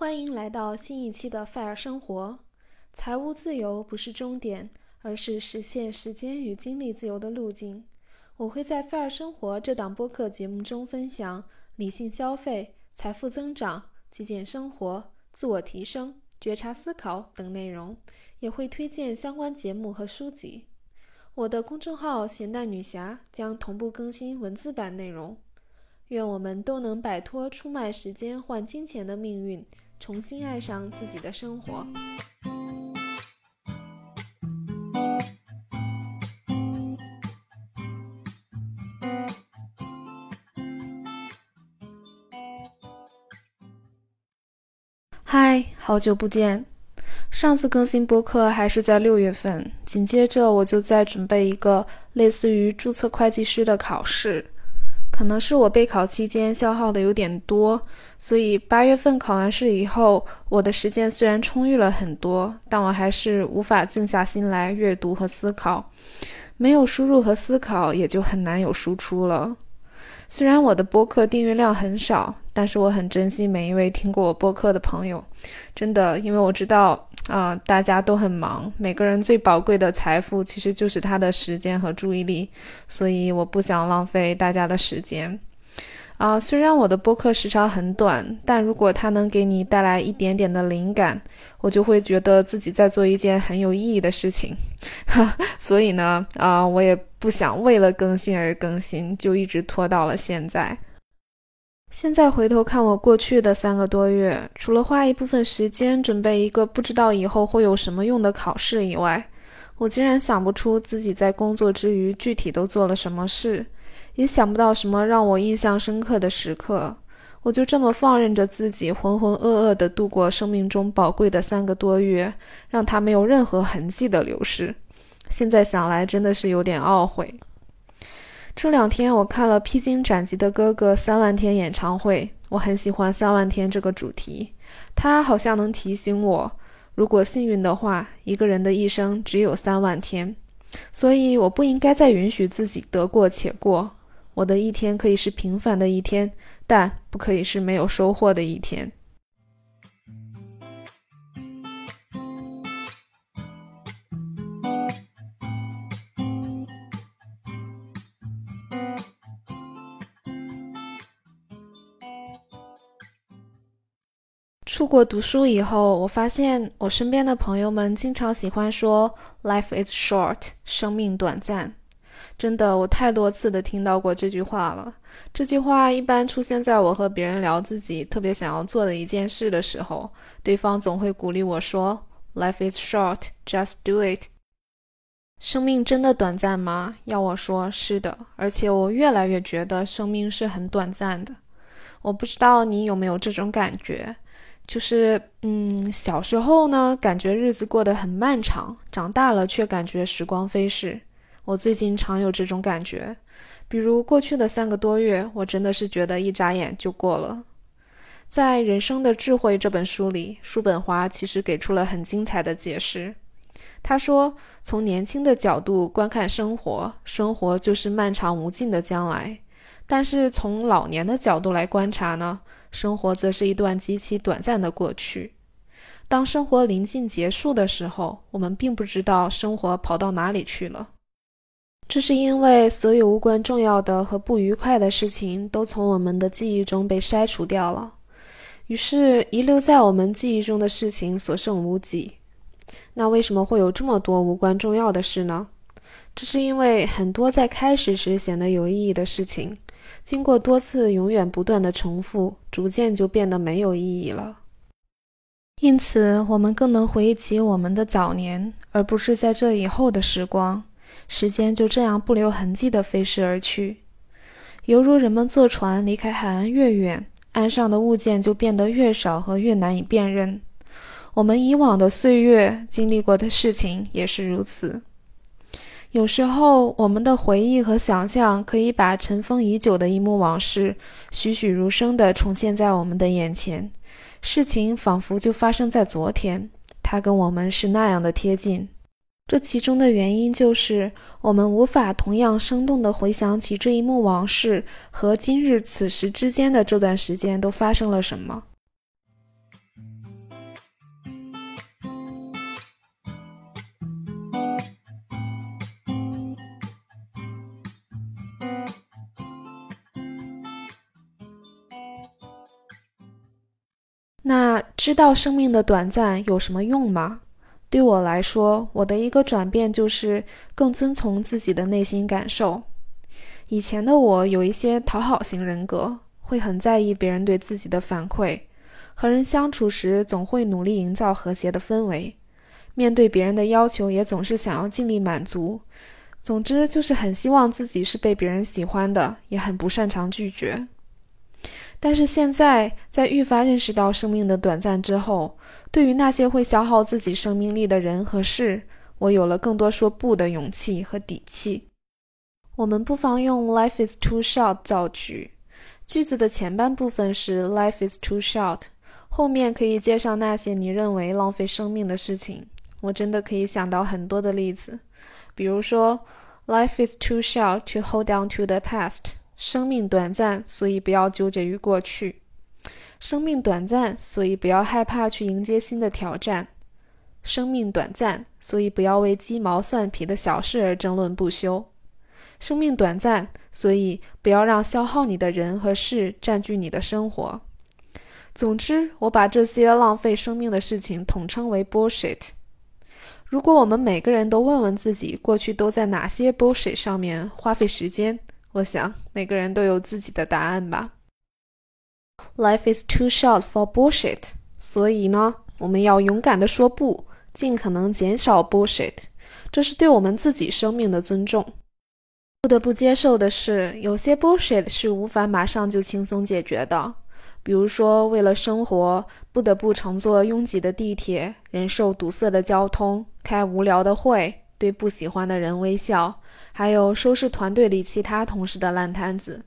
欢迎来到新一期的《费尔生活》。财务自由不是终点，而是实现时间与精力自由的路径。我会在《费尔生活》这档播客节目中分享理性消费、财富增长、极简生活、自我提升、觉察思考等内容，也会推荐相关节目和书籍。我的公众号“咸蛋女侠”将同步更新文字版内容。愿我们都能摆脱出卖时间换金钱的命运。重新爱上自己的生活。嗨，好久不见！上次更新播客还是在六月份，紧接着我就在准备一个类似于注册会计师的考试。可能是我备考期间消耗的有点多，所以八月份考完试以后，我的时间虽然充裕了很多，但我还是无法静下心来阅读和思考。没有输入和思考，也就很难有输出了。虽然我的播客订阅量很少，但是我很珍惜每一位听过我播客的朋友，真的，因为我知道。啊，大家都很忙，每个人最宝贵的财富其实就是他的时间和注意力，所以我不想浪费大家的时间。啊，虽然我的播客时长很短，但如果它能给你带来一点点的灵感，我就会觉得自己在做一件很有意义的事情。所以呢，啊，我也不想为了更新而更新，就一直拖到了现在。现在回头看我过去的三个多月，除了花一部分时间准备一个不知道以后会有什么用的考试以外，我竟然想不出自己在工作之余具体都做了什么事，也想不到什么让我印象深刻的时刻。我就这么放任着自己浑浑噩噩地度过生命中宝贵的三个多月，让它没有任何痕迹的流逝。现在想来，真的是有点懊悔。这两天我看了《披荆斩棘的哥哥》三万天演唱会，我很喜欢三万天这个主题，它好像能提醒我，如果幸运的话，一个人的一生只有三万天，所以我不应该再允许自己得过且过。我的一天可以是平凡的一天，但不可以是没有收获的一天。国读书以后，我发现我身边的朋友们经常喜欢说 “life is short”，生命短暂。真的，我太多次的听到过这句话了。这句话一般出现在我和别人聊自己特别想要做的一件事的时候，对方总会鼓励我说 “life is short, just do it”。生命真的短暂吗？要我说，是的。而且我越来越觉得生命是很短暂的。我不知道你有没有这种感觉。就是，嗯，小时候呢，感觉日子过得很漫长；长大了，却感觉时光飞逝。我最近常有这种感觉，比如过去的三个多月，我真的是觉得一眨眼就过了。在《人生的智慧》这本书里，叔本华其实给出了很精彩的解释。他说，从年轻的角度观看生活，生活就是漫长无尽的将来；但是从老年的角度来观察呢？生活则是一段极其短暂的过去。当生活临近结束的时候，我们并不知道生活跑到哪里去了。这是因为所有无关重要的和不愉快的事情都从我们的记忆中被筛除掉了，于是遗留在我们记忆中的事情所剩无几。那为什么会有这么多无关重要的事呢？这是因为很多在开始时显得有意义的事情。经过多次永远不断的重复，逐渐就变得没有意义了。因此，我们更能回忆起我们的早年，而不是在这以后的时光。时间就这样不留痕迹地飞逝而去，犹如人们坐船离开海岸越远，岸上的物件就变得越少和越难以辨认。我们以往的岁月经历过的事情也是如此。有时候，我们的回忆和想象可以把尘封已久的一幕往事栩栩如生地重现在我们的眼前，事情仿佛就发生在昨天，它跟我们是那样的贴近。这其中的原因就是，我们无法同样生动地回想起这一幕往事和今日此时之间的这段时间都发生了什么。知道生命的短暂有什么用吗？对我来说，我的一个转变就是更遵从自己的内心感受。以前的我有一些讨好型人格，会很在意别人对自己的反馈，和人相处时总会努力营造和谐的氛围，面对别人的要求也总是想要尽力满足。总之就是很希望自己是被别人喜欢的，也很不擅长拒绝。但是现在，在愈发认识到生命的短暂之后，对于那些会消耗自己生命力的人和事，我有了更多说不的勇气和底气。我们不妨用 “life is too short” 造句，句子的前半部分是 “life is too short”，后面可以接上那些你认为浪费生命的事情。我真的可以想到很多的例子，比如说 “life is too short to hold on to the past”。生命短暂，所以不要纠结于过去。生命短暂，所以不要害怕去迎接新的挑战。生命短暂，所以不要为鸡毛蒜皮的小事而争论不休。生命短暂，所以不要让消耗你的人和事占据你的生活。总之，我把这些浪费生命的事情统称为 bullshit。如果我们每个人都问问自己，过去都在哪些 bullshit 上面花费时间？我想每个人都有自己的答案吧。Life is too short for bullshit，所以呢，我们要勇敢的说不，尽可能减少 bullshit，这是对我们自己生命的尊重。不得不接受的是，有些 bullshit 是无法马上就轻松解决的。比如说，为了生活，不得不乘坐拥挤的地铁，忍受堵塞的交通，开无聊的会。对不喜欢的人微笑，还有收拾团队里其他同事的烂摊子。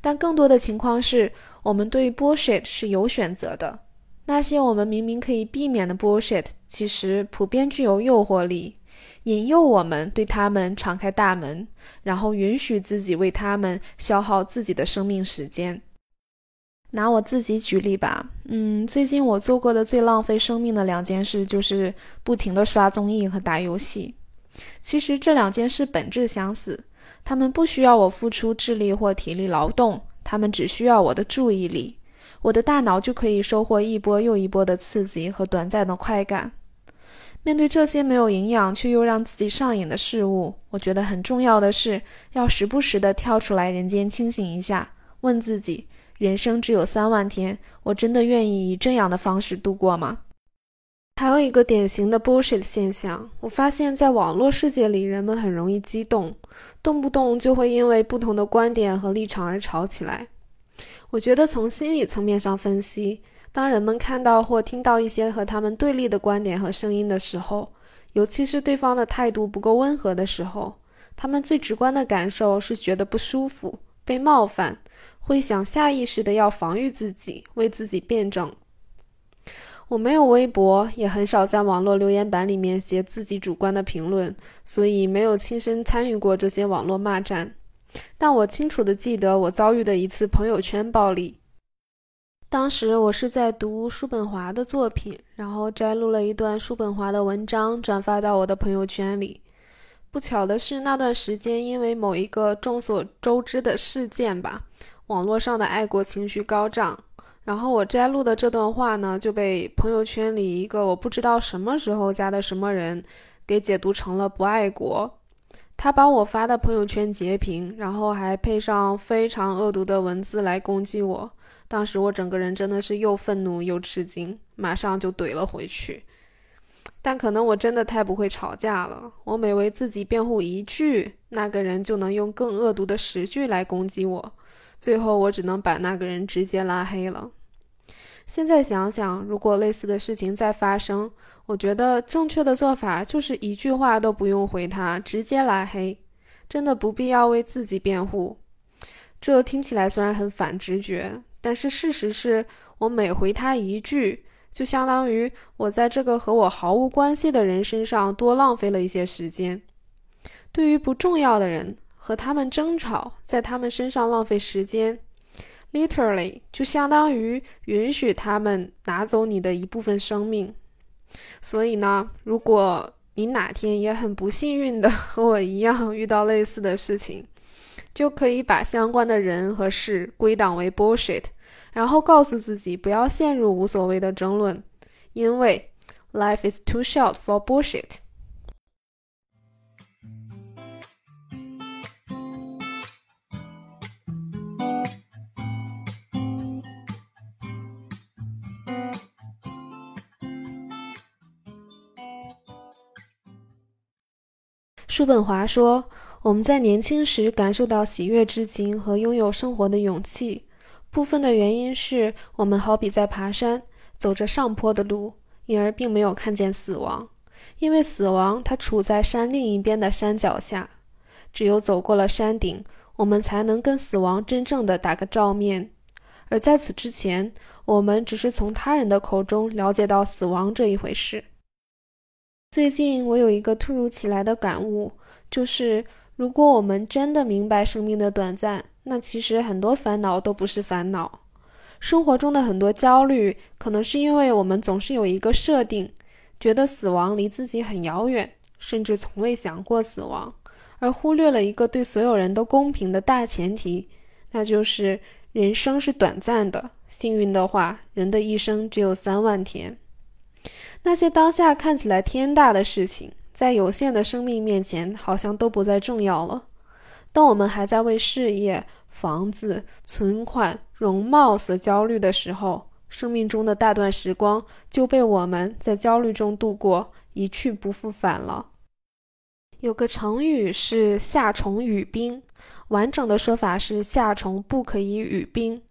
但更多的情况是，我们对 bullshit 是有选择的。那些我们明明可以避免的 bullshit，其实普遍具有诱惑力，引诱我们对他们敞开大门，然后允许自己为他们消耗自己的生命时间。拿我自己举例吧，嗯，最近我做过的最浪费生命的两件事，就是不停的刷综艺和打游戏。其实这两件事本质相似，他们不需要我付出智力或体力劳动，他们只需要我的注意力，我的大脑就可以收获一波又一波的刺激和短暂的快感。面对这些没有营养却又让自己上瘾的事物，我觉得很重要的是要时不时的跳出来人间清醒一下，问自己。人生只有三万天，我真的愿意以这样的方式度过吗？还有一个典型的 bullshit 现象，我发现在网络世界里，人们很容易激动，动不动就会因为不同的观点和立场而吵起来。我觉得从心理层面上分析，当人们看到或听到一些和他们对立的观点和声音的时候，尤其是对方的态度不够温和的时候，他们最直观的感受是觉得不舒服、被冒犯。会想下意识的要防御自己，为自己辩证。我没有微博，也很少在网络留言板里面写自己主观的评论，所以没有亲身参与过这些网络骂战。但我清楚的记得我遭遇的一次朋友圈暴力。当时我是在读叔本华的作品，然后摘录了一段叔本华的文章，转发到我的朋友圈里。不巧的是，那段时间因为某一个众所周知的事件吧。网络上的爱国情绪高涨，然后我摘录的这段话呢，就被朋友圈里一个我不知道什么时候加的什么人给解读成了不爱国。他把我发的朋友圈截屏，然后还配上非常恶毒的文字来攻击我。当时我整个人真的是又愤怒又吃惊，马上就怼了回去。但可能我真的太不会吵架了，我每为自己辩护一句，那个人就能用更恶毒的十句来攻击我。最后，我只能把那个人直接拉黑了。现在想想，如果类似的事情再发生，我觉得正确的做法就是一句话都不用回他，直接拉黑，真的不必要为自己辩护。这听起来虽然很反直觉，但是事实是我每回他一句，就相当于我在这个和我毫无关系的人身上多浪费了一些时间。对于不重要的人。和他们争吵，在他们身上浪费时间，literally 就相当于允许他们拿走你的一部分生命。所以呢，如果你哪天也很不幸运的 和我一样遇到类似的事情，就可以把相关的人和事归档为 bullshit，然后告诉自己不要陷入无所谓的争论，因为 life is too short for bullshit。叔本华说：“我们在年轻时感受到喜悦之情和拥有生活的勇气，部分的原因是我们好比在爬山，走着上坡的路，因而并没有看见死亡。因为死亡它处在山另一边的山脚下，只有走过了山顶，我们才能跟死亡真正的打个照面。而在此之前，我们只是从他人的口中了解到死亡这一回事。”最近我有一个突如其来的感悟，就是如果我们真的明白生命的短暂，那其实很多烦恼都不是烦恼。生活中的很多焦虑，可能是因为我们总是有一个设定，觉得死亡离自己很遥远，甚至从未想过死亡，而忽略了一个对所有人都公平的大前提，那就是人生是短暂的。幸运的话，人的一生只有三万天。那些当下看起来天大的事情，在有限的生命面前，好像都不再重要了。当我们还在为事业、房子、存款、容貌所焦虑的时候，生命中的大段时光就被我们在焦虑中度过，一去不复返了。有个成语是“夏虫语冰”，完整的说法是“夏虫不可以语冰”，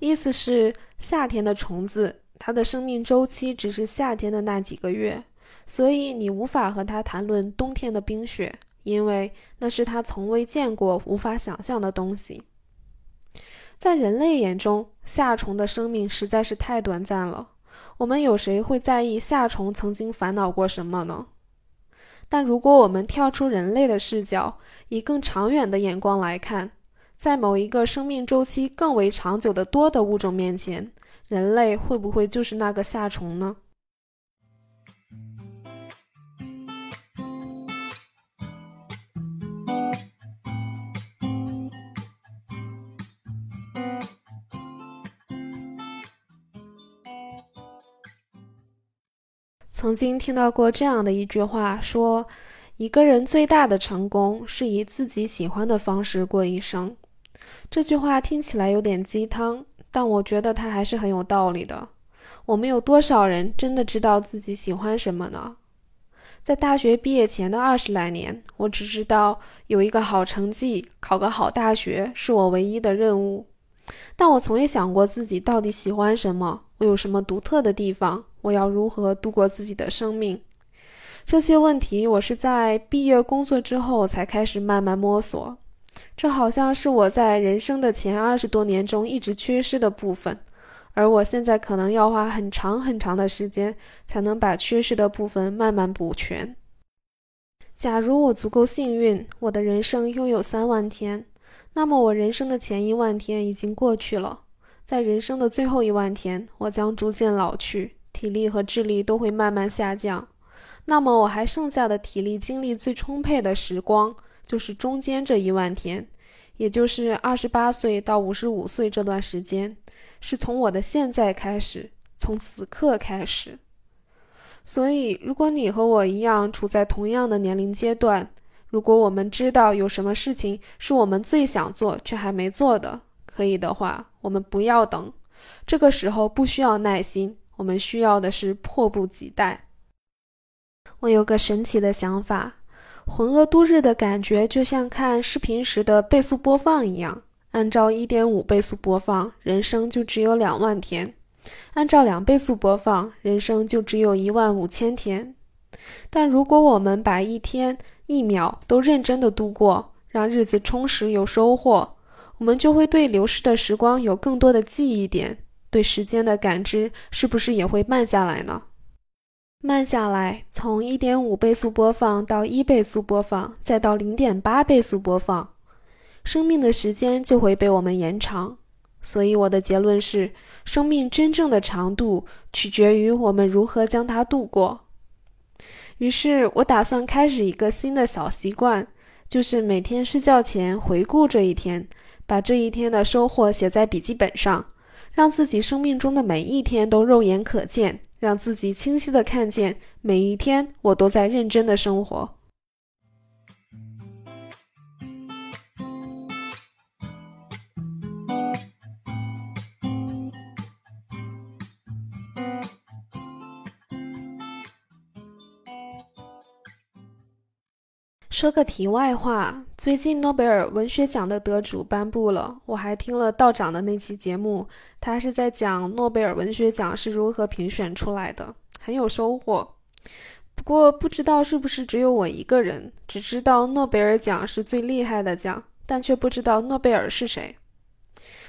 意思是夏天的虫子。它的生命周期只是夏天的那几个月，所以你无法和它谈论冬天的冰雪，因为那是他从未见过、无法想象的东西。在人类眼中，夏虫的生命实在是太短暂了。我们有谁会在意夏虫曾经烦恼过什么呢？但如果我们跳出人类的视角，以更长远的眼光来看，在某一个生命周期更为长久的多的物种面前，人类会不会就是那个夏虫呢？曾经听到过这样的一句话，说一个人最大的成功是以自己喜欢的方式过一生。这句话听起来有点鸡汤。但我觉得它还是很有道理的。我们有多少人真的知道自己喜欢什么呢？在大学毕业前的二十来年，我只知道有一个好成绩、考个好大学是我唯一的任务。但我从未想过自己到底喜欢什么，我有什么独特的地方，我要如何度过自己的生命？这些问题，我是在毕业工作之后才开始慢慢摸索。这好像是我在人生的前二十多年中一直缺失的部分，而我现在可能要花很长很长的时间才能把缺失的部分慢慢补全。假如我足够幸运，我的人生拥有三万天，那么我人生的前一万天已经过去了。在人生的最后一万天，我将逐渐老去，体力和智力都会慢慢下降。那么我还剩下的体力、精力最充沛的时光。就是中间这一万天，也就是二十八岁到五十五岁这段时间，是从我的现在开始，从此刻开始。所以，如果你和我一样处在同样的年龄阶段，如果我们知道有什么事情是我们最想做却还没做的，可以的话，我们不要等。这个时候不需要耐心，我们需要的是迫不及待。我有个神奇的想法。浑噩度日的感觉就像看视频时的倍速播放一样，按照一点五倍速播放，人生就只有两万天；按照两倍速播放，人生就只有一万五千天。但如果我们把一天一秒都认真的度过，让日子充实有收获，我们就会对流逝的时光有更多的记忆点，对时间的感知是不是也会慢下来呢？慢下来，从一点五倍速播放到一倍速播放，再到零点八倍速播放，生命的时间就会被我们延长。所以我的结论是，生命真正的长度取决于我们如何将它度过。于是我打算开始一个新的小习惯，就是每天睡觉前回顾这一天，把这一天的收获写在笔记本上，让自己生命中的每一天都肉眼可见，让自己清晰的看见每一天我都在认真的生活。说个题外话，最近诺贝尔文学奖的得主颁布了，我还听了道长的那期节目，他是在讲诺贝尔文学奖是如何评选出来的，很有收获。不过不知道是不是只有我一个人，只知道诺贝尔奖是最厉害的奖，但却不知道诺贝尔是谁。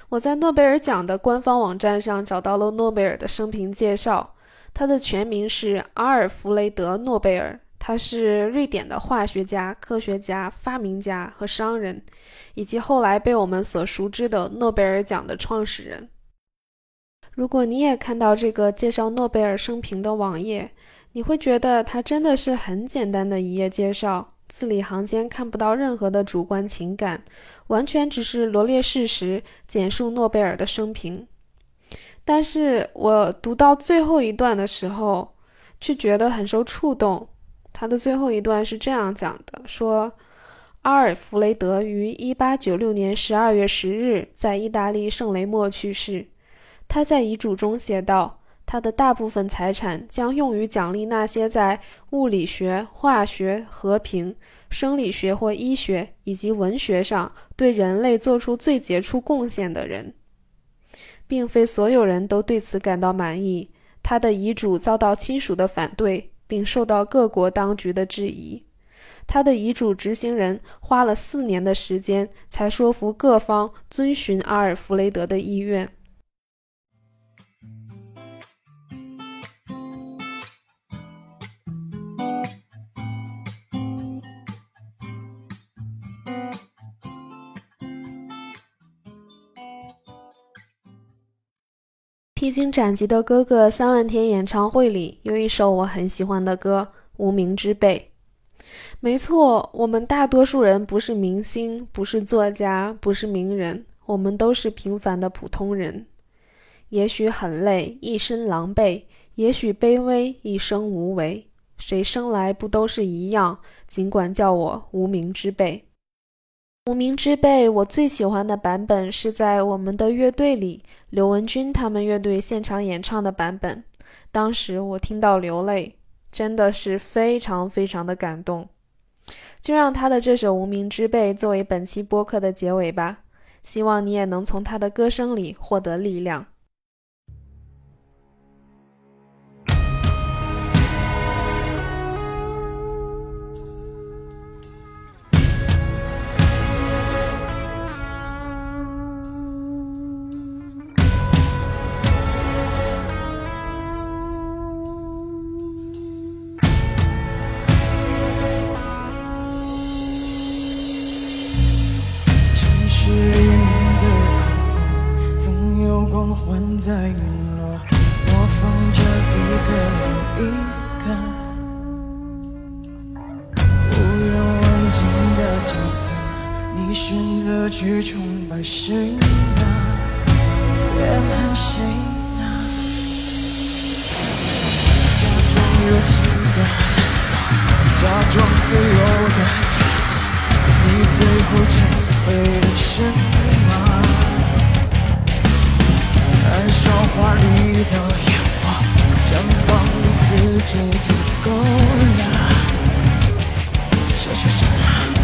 我在诺贝尔奖的官方网站上找到了诺贝尔的生平介绍，他的全名是阿尔弗雷德·诺贝尔。他是瑞典的化学家、科学家、发明家和商人，以及后来被我们所熟知的诺贝尔奖的创始人。如果你也看到这个介绍诺贝尔生平的网页，你会觉得它真的是很简单的一页介绍，字里行间看不到任何的主观情感，完全只是罗列事实，简述诺贝尔的生平。但是我读到最后一段的时候，却觉得很受触动。他的最后一段是这样讲的：说，阿尔弗雷德于1896年12月10日在意大利圣雷莫去世。他在遗嘱中写道，他的大部分财产将用于奖励那些在物理学、化学、和平、生理学或医学以及文学上对人类做出最杰出贡献的人。并非所有人都对此感到满意。他的遗嘱遭到亲属的反对。并受到各国当局的质疑。他的遗嘱执行人花了四年的时间，才说服各方遵循阿尔弗雷德的意愿。披荆斩棘的哥哥三万天演唱会里有一首我很喜欢的歌《无名之辈》。没错，我们大多数人不是明星，不是作家，不是名人，我们都是平凡的普通人。也许很累，一身狼狈；也许卑微，一生无为。谁生来不都是一样？尽管叫我无名之辈。无名之辈，我最喜欢的版本是在我们的乐队里，刘文君他们乐队现场演唱的版本。当时我听到流泪，真的是非常非常的感动。就让他的这首《无名之辈》作为本期播客的结尾吧，希望你也能从他的歌声里获得力量。谁能怨恨谁呢假装热情的假装自由的枷锁你最后成为了什么燃烧华丽的烟火绽放一次就足够了这是什么